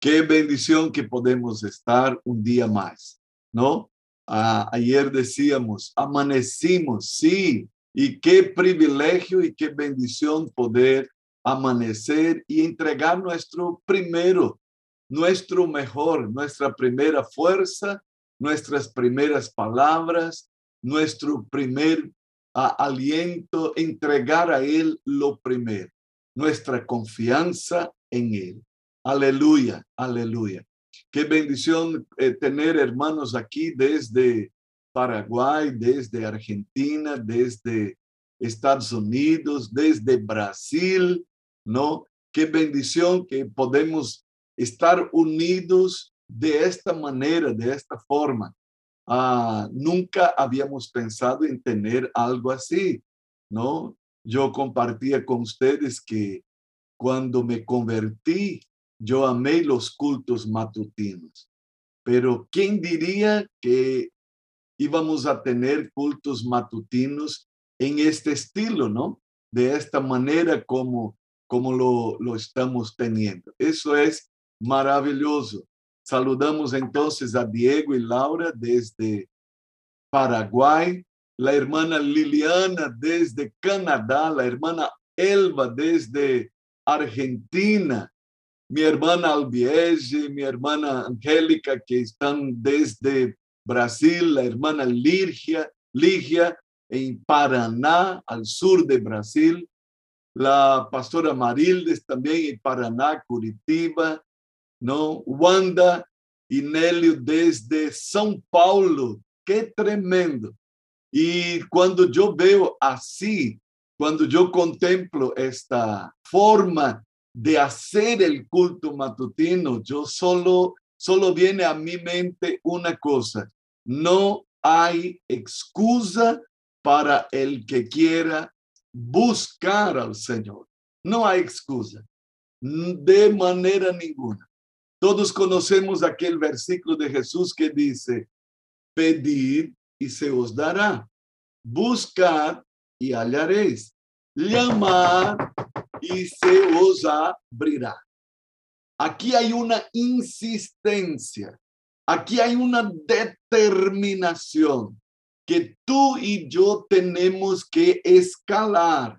Qué bendición que podemos estar un día más, ¿no? Ayer decíamos, amanecimos, sí, y qué privilegio y qué bendición poder amanecer y entregar nuestro primero, nuestro mejor, nuestra primera fuerza, nuestras primeras palabras, nuestro primer aliento, entregar a Él lo primero, nuestra confianza en Él. Aleluya, aleluya. Qué bendición eh, tener hermanos aquí desde Paraguay, desde Argentina, desde Estados Unidos, desde Brasil, ¿no? Qué bendición que podemos estar unidos de esta manera, de esta forma. Ah, nunca habíamos pensado en tener algo así, ¿no? Yo compartía con ustedes que cuando me convertí, yo amé los cultos matutinos, pero ¿quién diría que íbamos a tener cultos matutinos en este estilo, ¿no? De esta manera como, como lo, lo estamos teniendo. Eso es maravilloso. Saludamos entonces a Diego y Laura desde Paraguay, la hermana Liliana desde Canadá, la hermana Elba desde Argentina, mi hermana Albiege, mi hermana Angélica, que están desde Brasil, la hermana Ligia, Ligia en Paraná, al sur de Brasil, la pastora Marildes también en Paraná, Curitiba, ¿no? Wanda y Nélio desde São Paulo, qué tremendo. Y cuando yo veo así, cuando yo contemplo esta forma de hacer el culto matutino, yo solo, solo viene a mi mente una cosa, no hay excusa para el que quiera buscar al Señor. No hay excusa, de manera ninguna. Todos conocemos aquel versículo de Jesús que dice, pedir y se os dará, buscar y hallaréis, llamar y se os abrirá. Aquí hay una insistencia, aquí hay una determinación que tú y yo tenemos que escalar.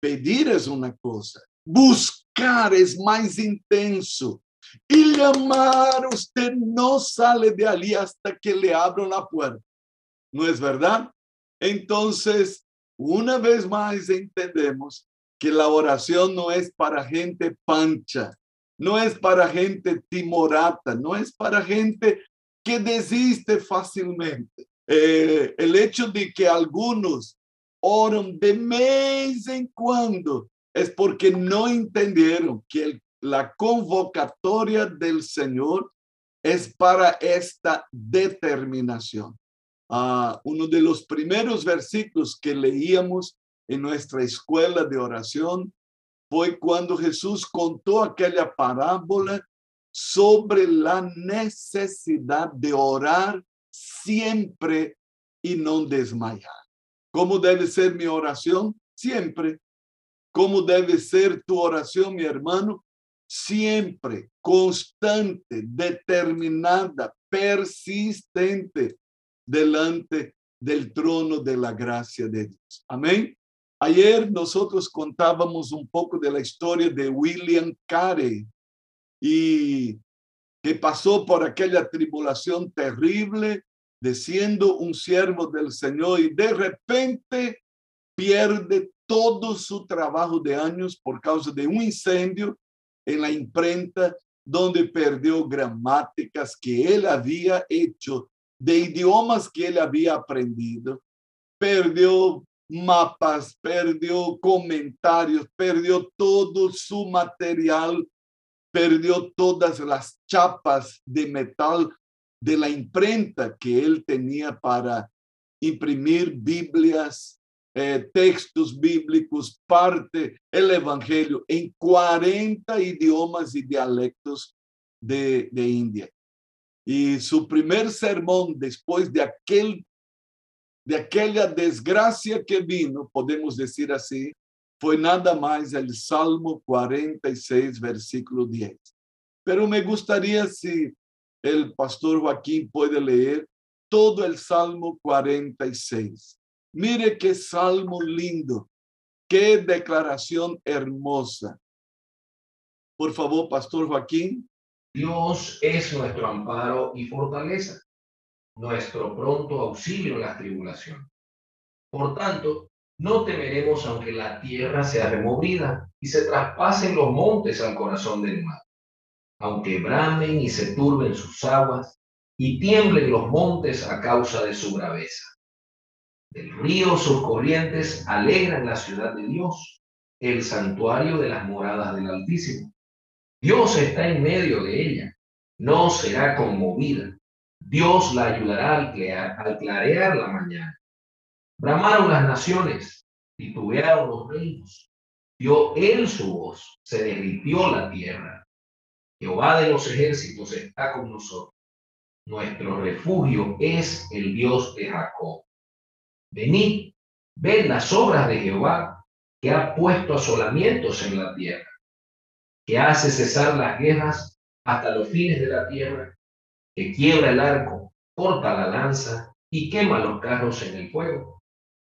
Pedir es una cosa, buscar es más intenso. Y llamar, usted no sale de allí hasta que le abran la puerta. ¿No es verdad? Entonces, una vez más entendemos que la oración no es para gente pancha, no es para gente timorata, no es para gente que desiste fácilmente. Eh, el hecho de que algunos oran de vez en cuando es porque no entendieron que la convocatoria del Señor es para esta determinación. Ah, uno de los primeros versículos que leíamos en nuestra escuela de oración fue cuando Jesús contó aquella parábola sobre la necesidad de orar siempre y no desmayar. ¿Cómo debe ser mi oración? Siempre. ¿Cómo debe ser tu oración, mi hermano? Siempre, constante, determinada, persistente delante del trono de la gracia de Dios. Amén. Ayer nosotros contábamos un poco de la historia de William Carey y que pasó por aquella tribulación terrible de siendo un siervo del Señor y de repente pierde todo su trabajo de años por causa de un incendio en la imprenta donde perdió gramáticas que él había hecho de idiomas que él había aprendido, perdió mapas, perdió comentarios, perdió todo su material, perdió todas las chapas de metal de la imprenta que él tenía para imprimir Biblias, eh, textos bíblicos, parte el Evangelio en 40 idiomas y dialectos de, de India. Y su primer sermón después de aquel de aquella desgracia que vino, podemos decir así, fue nada más el Salmo 46, versículo 10. Pero me gustaría si el pastor Joaquín puede leer todo el Salmo 46. Mire qué salmo lindo, qué declaración hermosa. Por favor, pastor Joaquín. Dios es nuestro amparo y fortaleza, nuestro pronto auxilio en la tribulación. Por tanto, no temeremos aunque la tierra sea removida y se traspasen los montes al corazón del mar, aunque bramen y se turben sus aguas y tiemblen los montes a causa de su braveza. El río sus corrientes alegran la ciudad de Dios, el santuario de las moradas del Altísimo. Dios está en medio de ella, no será conmovida. Dios la ayudará al clarear, la mañana. Bramaron las naciones, titubearon los reinos. Dio él su voz, se derritió la tierra. Jehová de los ejércitos está con nosotros. Nuestro refugio es el Dios de Jacob. Venid, ved las obras de Jehová, que ha puesto asolamientos en la tierra que hace cesar las guerras hasta los fines de la tierra, que quiebra el arco, corta la lanza y quema los carros en el fuego.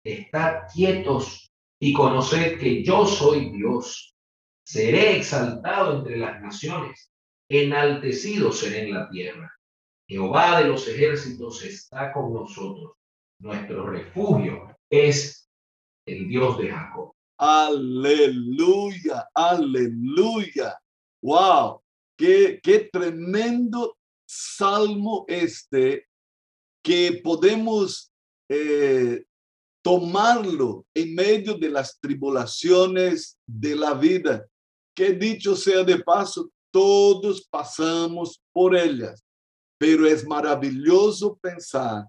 Estad quietos y conoced que yo soy Dios. Seré exaltado entre las naciones, enaltecido seré en la tierra. Jehová de los ejércitos está con nosotros. Nuestro refugio es el Dios de Jacob. Aleluya, aleluya. Wow, qué, qué tremendo salmo este que podemos eh, tomarlo en medio de las tribulaciones de la vida. Que dicho sea de paso, todos pasamos por ellas, pero es maravilloso pensar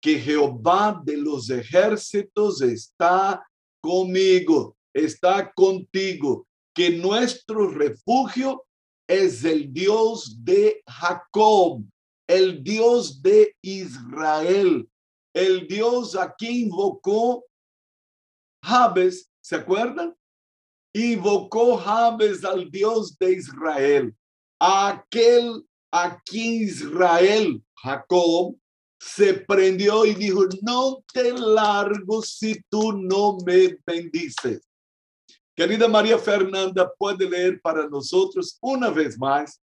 que Jehová de los ejércitos está conmigo, está contigo, que nuestro refugio es el Dios de Jacob, el Dios de Israel, el Dios a quien invocó Jabes, ¿se acuerdan? Invocó Jabes al Dios de Israel, aquel a quien Israel, Jacob, se prendió y dijo, no te largo si tú no me bendices. Querida María Fernanda, puede leer para nosotros una vez más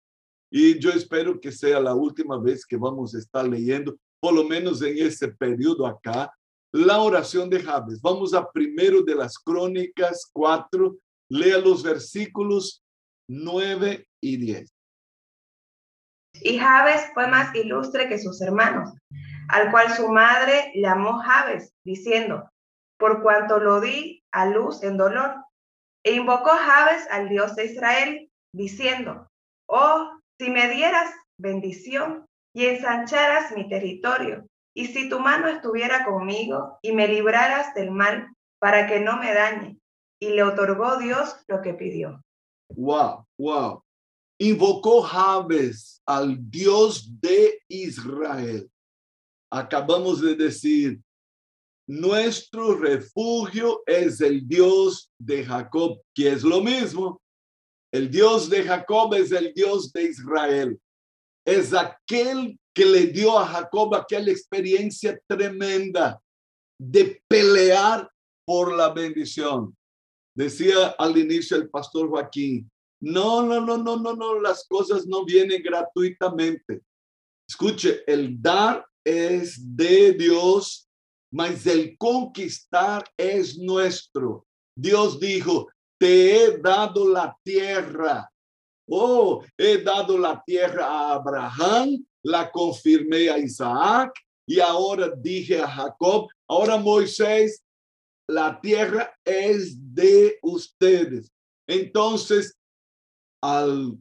y yo espero que sea la última vez que vamos a estar leyendo, por lo menos en ese periodo acá, la oración de Jabes. Vamos a primero de las crónicas 4, lea los versículos 9 y 10. Y Jabes fue más ilustre que sus hermanos, al cual su madre llamó Jabes, diciendo, por cuanto lo di a luz en dolor. E invocó Jabes al Dios de Israel, diciendo, oh, si me dieras bendición y ensancharas mi territorio, y si tu mano estuviera conmigo y me libraras del mal para que no me dañe. Y le otorgó Dios lo que pidió. Wow, wow. Invocó Jabes al Dios de Israel acabamos de decir, nuestro refugio es el Dios de Jacob, que es lo mismo. El Dios de Jacob es el Dios de Israel. Es aquel que le dio a Jacob aquella experiencia tremenda de pelear por la bendición. Decía al inicio el pastor Joaquín, no, no, no, no, no, no, las cosas no vienen gratuitamente. Escuche, el dar es de Dios, mas el conquistar es nuestro. Dios dijo, te he dado la tierra. Oh, he dado la tierra a Abraham, la confirmé a Isaac y ahora dije a Jacob, ahora Moisés, la tierra es de ustedes. Entonces, al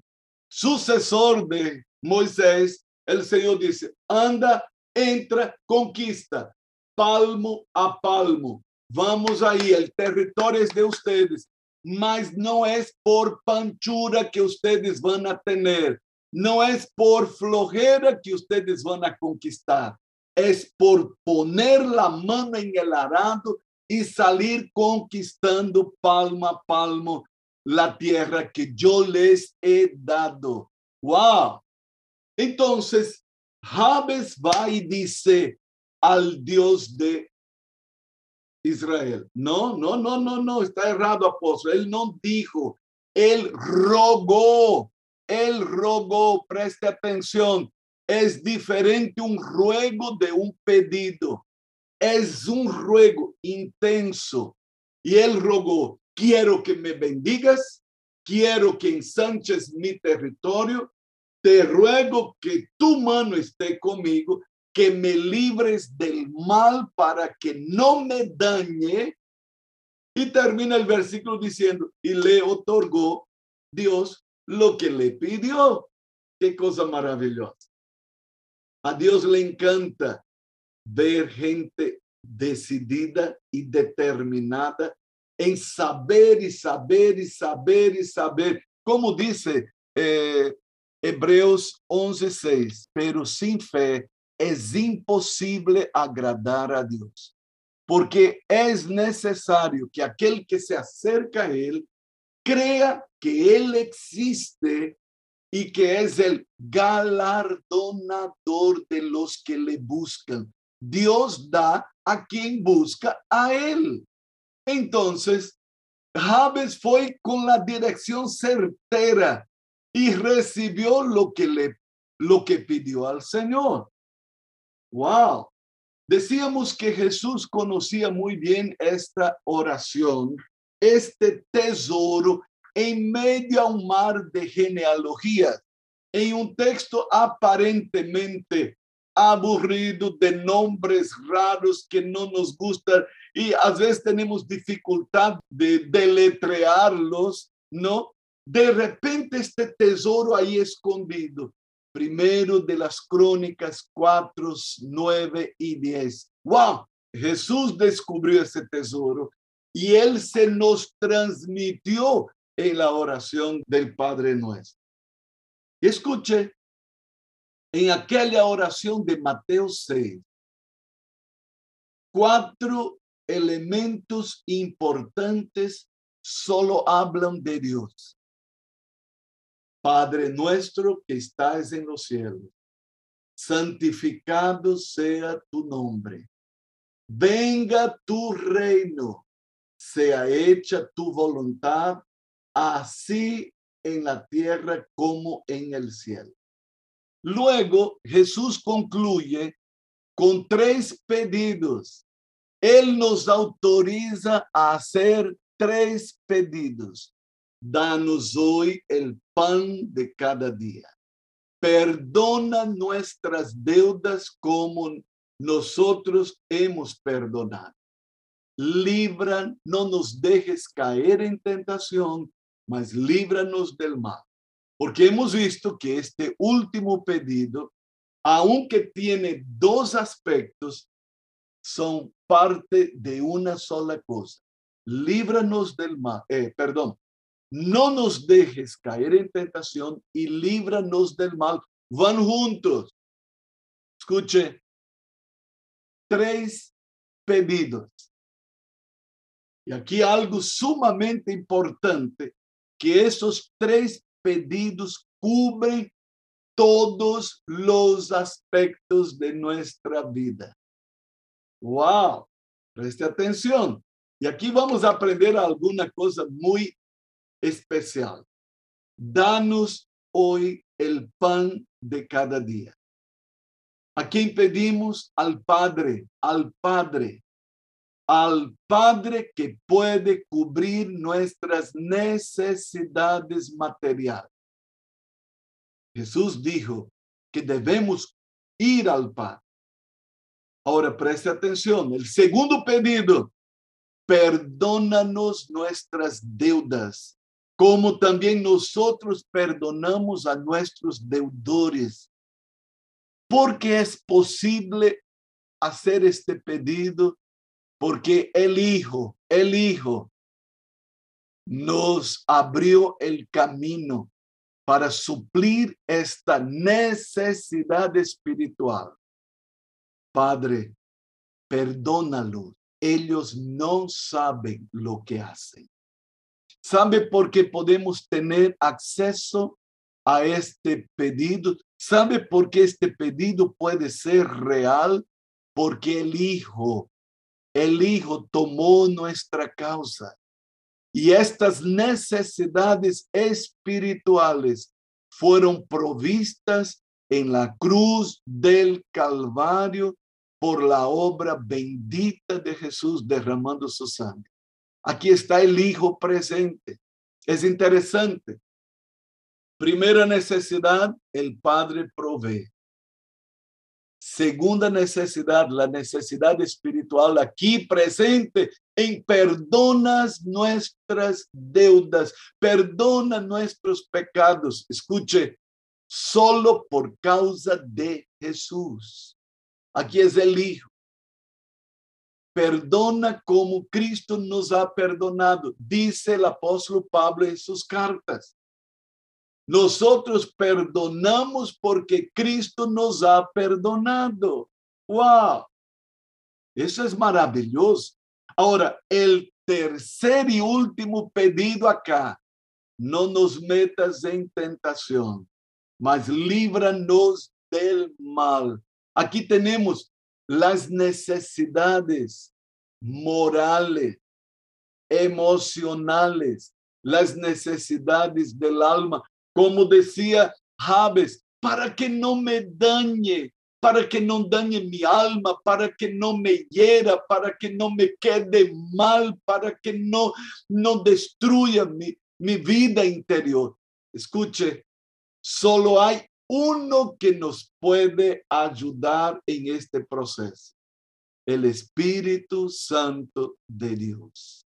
sucesor de Moisés, el Señor dice, anda entra, conquista, palmo a palmo. Vamos ahí, el territorio es de ustedes, mas no es por panchura que ustedes van a tener, no es por flojera que ustedes van a conquistar, es por poner la mano en el arado y salir conquistando palmo a palmo la tierra que yo les he dado. Wow. Entonces, Jabes va y dice al Dios de Israel. No, no, no, no, no, está errado, apóstol. Él no dijo, él rogó, él rogó, preste atención. Es diferente un ruego de un pedido. Es un ruego intenso. Y él rogó, quiero que me bendigas, quiero que ensanches mi territorio, te ruego que tu mano esté conmigo, que me libres del mal para que no me dañe. Y termina el versículo diciendo, y le otorgó Dios lo que le pidió. Qué cosa maravillosa. A Dios le encanta ver gente decidida y determinada en saber y saber y saber y saber. Como dice eh, Hebreos 11:6, pero sin fe es imposible agradar a Dios, porque es necesario que aquel que se acerca a Él crea que Él existe y que es el galardonador de los que le buscan. Dios da a quien busca a Él. Entonces, Javes fue con la dirección certera y recibió lo que le lo que pidió al Señor. Wow. Decíamos que Jesús conocía muy bien esta oración, este tesoro en medio a un mar de genealogías, en un texto aparentemente aburrido de nombres raros que no nos gustan y a veces tenemos dificultad de deletrearlos, ¿no? De repente este tesoro ahí escondido primero de las crónicas 4, 9 y 10. ¡Wow! Jesús descubrió ese tesoro y él se nos transmitió en la oración del Padre nuestro. Escuche, en aquella oración de Mateo 6, cuatro elementos importantes solo hablan de Dios. Padre nuestro que estás en los cielos, santificado sea tu nombre. Venga tu reino, sea hecha tu voluntad, así en la tierra como en el cielo. Luego Jesús concluye con tres pedidos. Él nos autoriza a hacer tres pedidos. Danos hoy el pan de cada día. Perdona nuestras deudas como nosotros hemos perdonado. Libra, no nos dejes caer en tentación, mas líbranos del mal. Porque hemos visto que este último pedido, aunque tiene dos aspectos, son parte de una sola cosa. Líbranos del mal, eh, perdón, no nos dejes caer en tentación y líbranos del mal. Van juntos. Escuche, tres pedidos. Y aquí algo sumamente importante, que esos tres pedidos cubren todos los aspectos de nuestra vida. Wow, preste atención. Y aquí vamos a aprender alguna cosa muy especial. Danos hoy el pan de cada día. ¿A pedimos? Al Padre, al Padre, al Padre que puede cubrir nuestras necesidades materiales. Jesús dijo que debemos ir al Padre. Ahora preste atención, el segundo pedido, perdónanos nuestras deudas como también nosotros perdonamos a nuestros deudores. Porque es posible hacer este pedido, porque el Hijo, el Hijo nos abrió el camino para suplir esta necesidad espiritual. Padre, perdónalos. Ellos no saben lo que hacen. ¿Sabe por qué podemos tener acceso a este pedido. ¿Sabe por qué este pedido puede ser real? Porque el Hijo, el Hijo tomó nuestra causa. Y estas necesidades espirituales fueron provistas en la cruz del Calvario por la obra bendita de Jesús derramando su sangre. Aquí está el Hijo presente. Es interesante. Primera necesidad, el Padre provee. Segunda necesidad, la necesidad espiritual aquí presente en perdonas nuestras deudas, perdona nuestros pecados. Escuche, solo por causa de Jesús. Aquí es el Hijo. Perdona como Cristo nos ha perdonado, dice el apóstol Pablo en sus cartas. Nosotros perdonamos porque Cristo nos ha perdonado. ¡Wow! Eso es maravilloso. Ahora, el tercer y último pedido acá, no nos metas en tentación, mas líbranos del mal. Aquí tenemos las necesidades morales, emocionales, las necesidades del alma, como decía Javes, para que no me dañe, para que no dañe mi alma, para que no me hiera, para que no me quede mal, para que no, no destruya mi, mi vida interior. Escuche, Solo hay uno que nos puede ayudar en este proceso, el Espíritu Santo de Dios,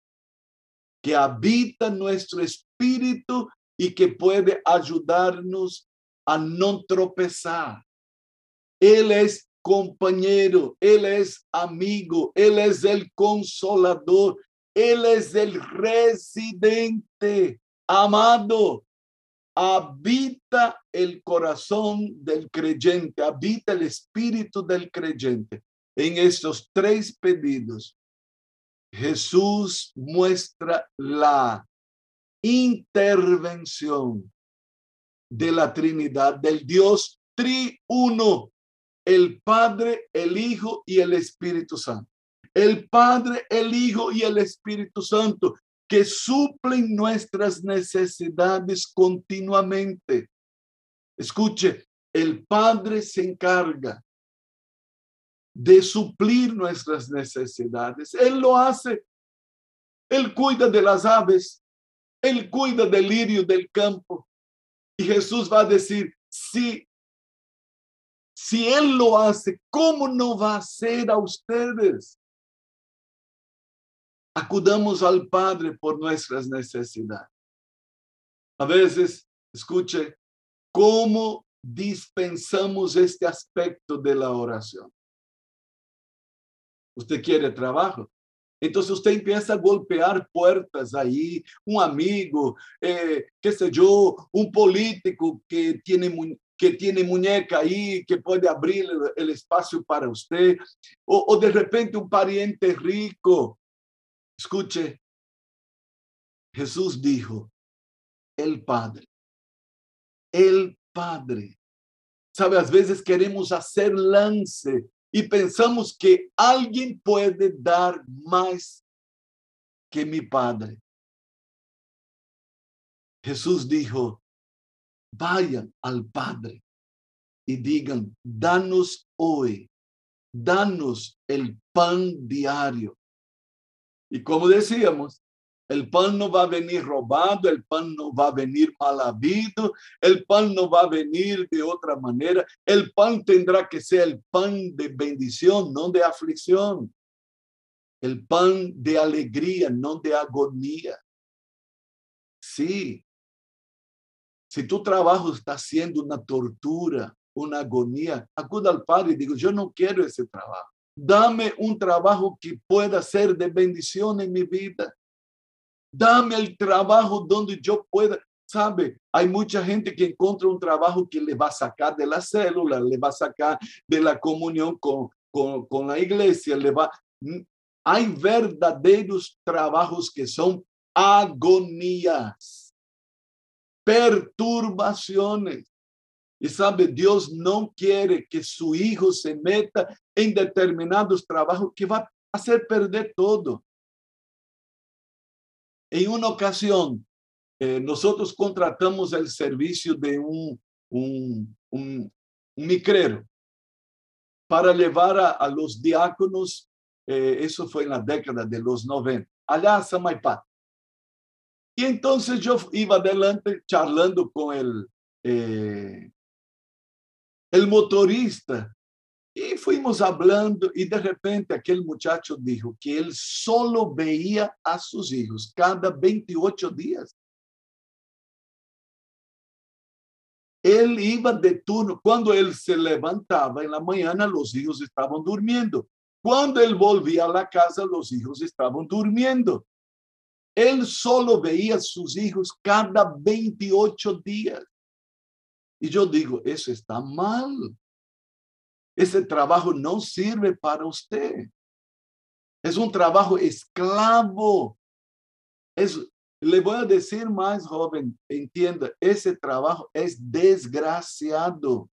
que habita nuestro espíritu y que puede ayudarnos a no tropezar. Él es compañero, Él es amigo, Él es el consolador, Él es el residente amado habita el corazón del creyente, habita el espíritu del creyente. En estos tres pedidos, Jesús muestra la intervención de la Trinidad, del Dios triuno, el Padre, el Hijo y el Espíritu Santo. El Padre, el Hijo y el Espíritu Santo que suplen nuestras necesidades continuamente. Escuche, el Padre se encarga de suplir nuestras necesidades. Él lo hace. Él cuida de las aves. Él cuida del lirio del campo. Y Jesús va a decir, si, si Él lo hace, ¿cómo no va a hacer a ustedes? Acudamos al Padre por nuestras necesidades. A veces, escuche, ¿cómo dispensamos este aspecto de la oración? Usted quiere trabajo. Entonces usted empieza a golpear puertas ahí, un amigo, eh, qué sé yo, un político que tiene, que tiene muñeca ahí, que puede abrir el, espacio para usted, o, o de repente un pariente rico Escuche, Jesús dijo, el Padre, el Padre. Sabe, a veces queremos hacer lance y pensamos que alguien puede dar más que mi Padre. Jesús dijo, vayan al Padre y digan, danos hoy, danos el pan diario y como decíamos, el pan no va a venir robado, el pan no va a venir mal habido, el pan no va a venir de otra manera. El pan tendrá que ser el pan de bendición, no de aflicción. El pan de alegría, no de agonía. Sí. Si tu trabajo está siendo una tortura, una agonía, acuda al Padre y digo, yo no quiero ese trabajo. Dame un trabajo que pueda ser de bendición en mi vida. Dame el trabajo donde yo pueda, sabe, hay mucha gente que encuentra un trabajo que le va a sacar de la célula, le va a sacar de la comunión con, con, la iglesia, le va... Hay verdaderos trabajos que son agonías. perturbaciones. Y sabe, Dios no quiere que su hijo se meta en determinados trabajos que va a hacer perder todo. En una ocasión, eh, nosotros contratamos el servicio de un, micrero para llevar a, los diáconos, eh, eso fue en la década de los 90, allá a Samaipá. Y entonces yo iba adelante charlando con el, eh, el motorista y fuimos hablando y de repente aquel muchacho dijo que él solo veía a sus hijos cada 28 días. Él iba de turno. Cuando él se levantaba en la mañana, los hijos estaban durmiendo. Cuando él volvía a la casa, los hijos estaban durmiendo. Él solo veía a sus hijos cada 28 días. Y yo digo, eso está mal. Ese trabajo no sirve para usted. Es un trabajo esclavo. Es, le voy a decir más, joven, entienda, ese trabajo es desgraciado.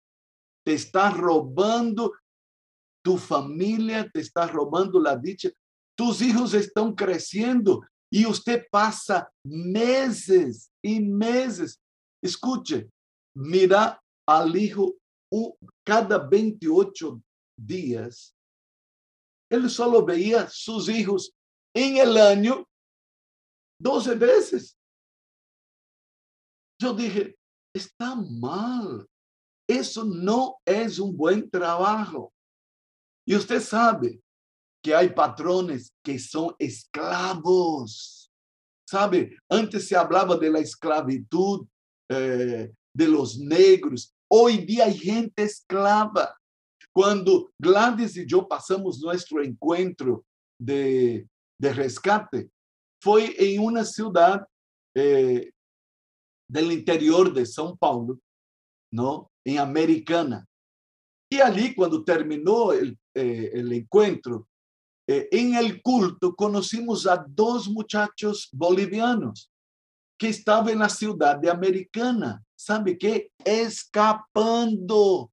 Te está robando tu familia, te está robando la dicha. Tus hijos están creciendo y usted pasa meses y meses. Escuche, mira al hijo cada 28 días. Él solo veía sus hijos en el año 12 veces. Yo dije, está mal. Eso no es un buen trabajo. Y usted sabe que hay patrones que son esclavos. Sabe, antes se hablaba de la esclavitud eh, de los negros. Hoy día hay gente esclava. Cuando Gladys y yo pasamos nuestro encuentro de, de rescate, fue en una ciudad eh, del interior de São Paulo, ¿no? En Americana. Y allí, cuando terminó el, eh, el encuentro, eh, en el culto conocimos a dos muchachos bolivianos que estaban en la ciudad de Americana. ¿Sabe qué? Escapando.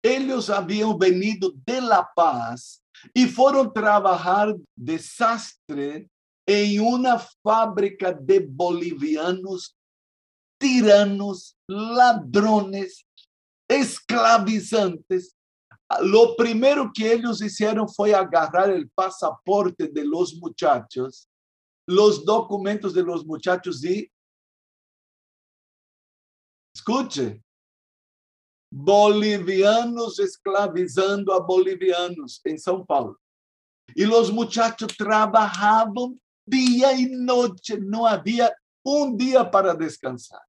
Ellos habían venido de La Paz y fueron a trabajar desastre en una fábrica de bolivianos tiranos, ladrones, esclavizantes. Lo primero que ellos hicieron fue agarrar el pasaporte de los muchachos, los documentos de los muchachos y, escuche, bolivianos esclavizando a bolivianos en São Paulo. Y los muchachos trabajaban día y noche, no había un día para descansar.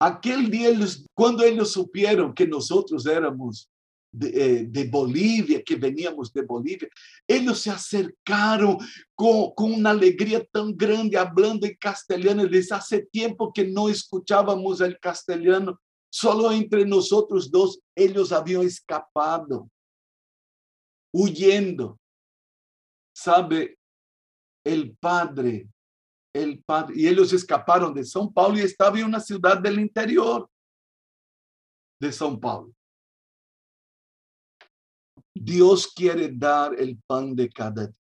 Aquel día, cuando ellos supieron que nosotros éramos de, eh, Bolivia, que veníamos de Bolivia, ellos se acercaron con, con una alegría tan grande, hablando en castellano. Les hace tiempo que no escuchábamos el castellano, solo entre nosotros dos, ellos habían escapado, huyendo. Sabe, el padre el padre, y ellos escaparon de São Paulo y estaban en una ciudad del interior de São Paulo. Dios quiere dar el pan de cada día.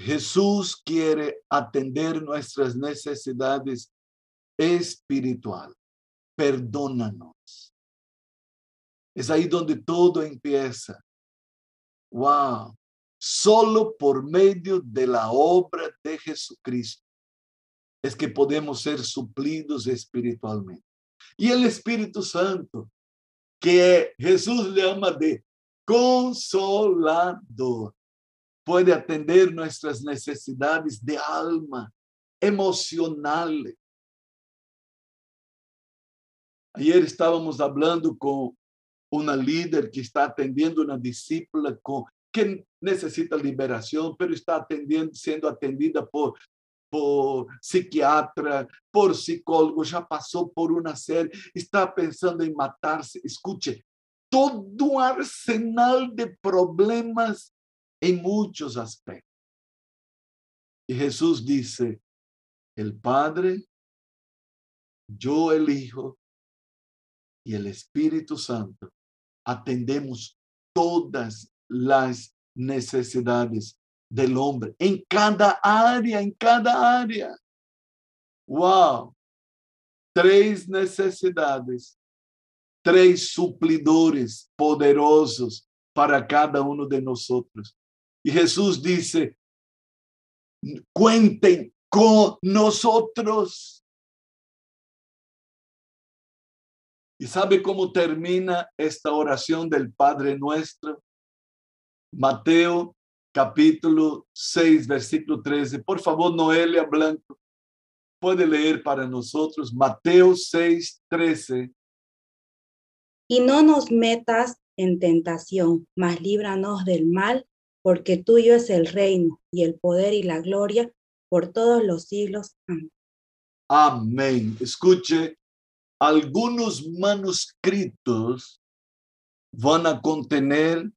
Jesús quiere atender nuestras necesidades espirituales. Perdónanos. Es ahí donde todo empieza. Wow. Solo por medio de la obra de Jesucristo es que podemos ser suplidos espiritualmente. Y el Espíritu Santo, que Jesús le llama de consolador, puede atender nuestras necesidades de alma, emocionales. Ayer estábamos hablando con una líder que está atendiendo una discípula con que necesita liberación, pero está atendiendo, siendo atendida por, por psiquiatra, por psicólogo, ya pasó por una serie, está pensando en matarse. Escuche, todo arsenal de problemas en muchos aspectos. Y Jesús dice, el Padre, yo el Hijo y el Espíritu Santo atendemos todas las necesidades del hombre en cada área, en cada área. Wow. Tres necesidades, tres suplidores poderosos para cada uno de nosotros. Y Jesús dice, cuenten con nosotros. ¿Y sabe cómo termina esta oración del Padre nuestro? Mateo capítulo 6, versículo 13. Por favor, Noelia Blanco, puede leer para nosotros Mateo 6, 13. Y no nos metas en tentación, mas líbranos del mal, porque tuyo es el reino y el poder y la gloria por todos los siglos. Amén. Amén. Escuche, algunos manuscritos van a contener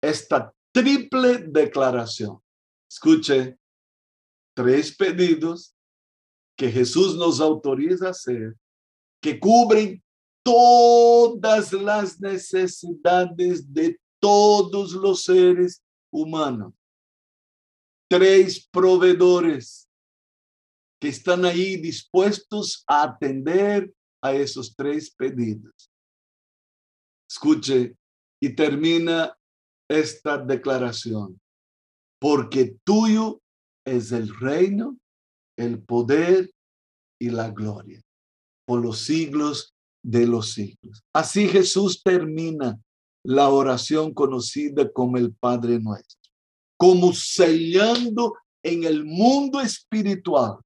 esta triple declaración. Escuche, tres pedidos que Jesús nos autoriza a hacer, que cubren todas las necesidades de todos los seres humanos. Tres proveedores que están ahí dispuestos a atender a esos tres pedidos. Escuche y termina esta declaración, porque tuyo es el reino, el poder y la gloria por los siglos de los siglos. Así Jesús termina la oración conocida como el Padre Nuestro, como sellando en el mundo espiritual,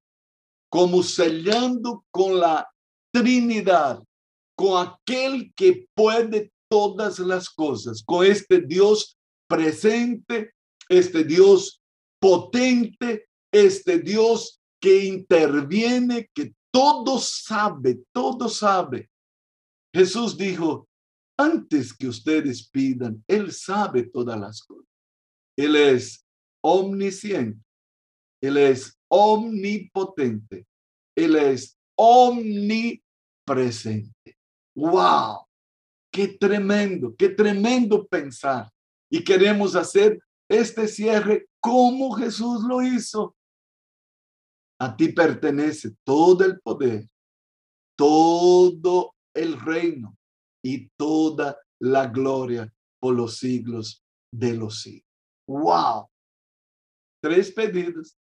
como sellando con la Trinidad, con aquel que puede todas las cosas, con este Dios presente, este Dios potente, este Dios que interviene, que todo sabe, todo sabe. Jesús dijo, antes que ustedes pidan, Él sabe todas las cosas. Él es omnisciente, Él es omnipotente, Él es omnipresente. ¡Wow! Qué tremendo, qué tremendo pensar. Y queremos hacer este cierre como Jesús lo hizo. A ti pertenece todo el poder, todo el reino y toda la gloria por los siglos de los siglos. ¡Wow! Tres pedidos.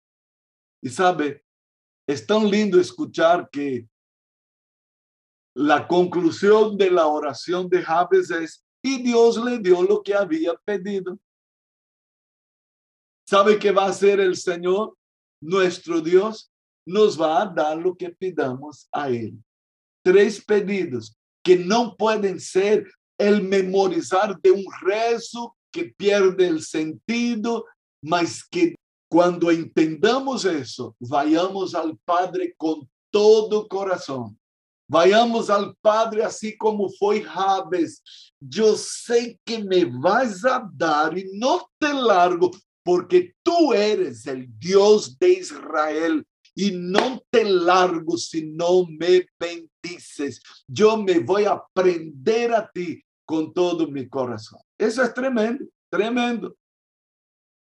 Y sabe, es tan lindo escuchar que la conclusión de la oración de Jabes es, y Dios le dio lo que había pedido. ¿Sabe qué va a hacer el Señor? Nuestro Dios nos va a dar lo que pidamos a Él. Tres pedidos que no pueden ser el memorizar de un rezo que pierde el sentido, mas que cuando entendamos eso, vayamos al Padre con todo corazón Vayamos al Padre así como fue Jabes. Yo sé que me vas a dar y no te largo porque tú eres el Dios de Israel y no te largo si no me bendices. Yo me voy a prender a ti con todo mi corazón. Eso es tremendo, tremendo.